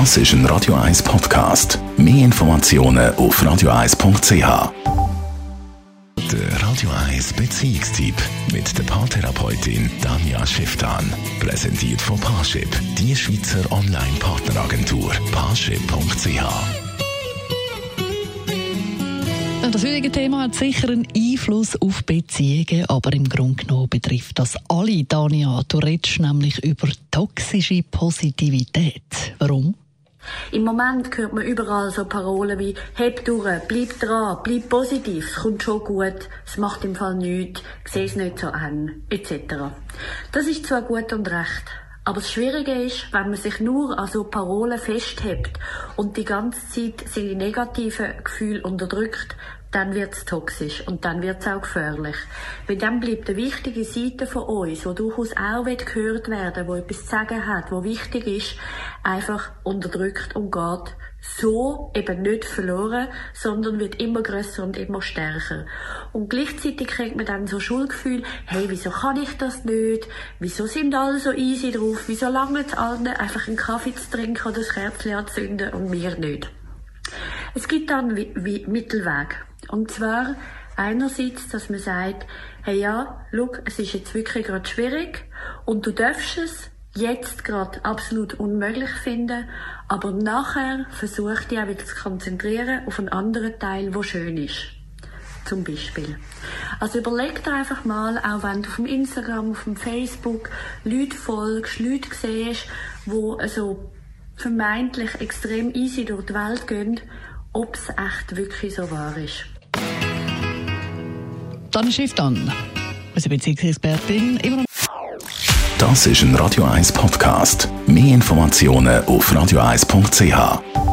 Das ist ein Radio 1 Podcast. Mehr Informationen auf radio1.ch. Der Radio 1 Beziehungstyp mit der Paartherapeutin Danja Schifftan. Präsentiert von Paarship, die Schweizer Online-Partneragentur. Paarship.ch. Das heutige Thema hat sicher einen Einfluss auf Beziehungen, aber im Grunde genommen betrifft das alle, Dania. Du redest nämlich über toxische Positivität. Warum? Im Moment hört man überall so Parolen wie «Heb durch, bleib dran, bleib positiv, es kommt schon gut, es macht im Fall nichts, seh es nicht so an», etc. Das ist zwar gut und recht, aber das Schwierige ist, wenn man sich nur an so Parolen festhebt und die ganze Zeit seine negativen Gefühle unterdrückt, dann wird's toxisch und dann wird's auch gefährlich. Weil dann bleibt eine wichtige Seite von uns, wo durchaus auch gehört werden wo etwas zu sagen hat, wo wichtig ist, einfach unterdrückt und geht so eben nicht verloren, sondern wird immer größer und immer stärker. Und gleichzeitig kriegt man dann so Schuldgefühl, hey, wieso kann ich das nicht? Wieso sind alle so easy drauf? Wieso lange es allen einfach einen Kaffee zu trinken oder das Kerzchen anzünden und mir nicht? Es gibt dann wie Mittelweg. Und zwar einerseits, dass man sagt, hey ja, look, es ist jetzt wirklich gerade schwierig und du darfst es jetzt gerade absolut unmöglich finden, aber nachher versuch dich auch wieder zu konzentrieren auf einen anderen Teil, wo schön ist. Zum Beispiel. Also überleg dir einfach mal, auch wenn du auf dem Instagram, auf dem Facebook Leute folgst, Leute siehst, wo also vermeintlich extrem easy durch die Welt gehen, ob es echt wirklich so wahr ist. Dann Schiff dann. Unsere Beziehungsexpertin immer Das ist ein Radio 1 Podcast. Mehr Informationen auf radio1.ch.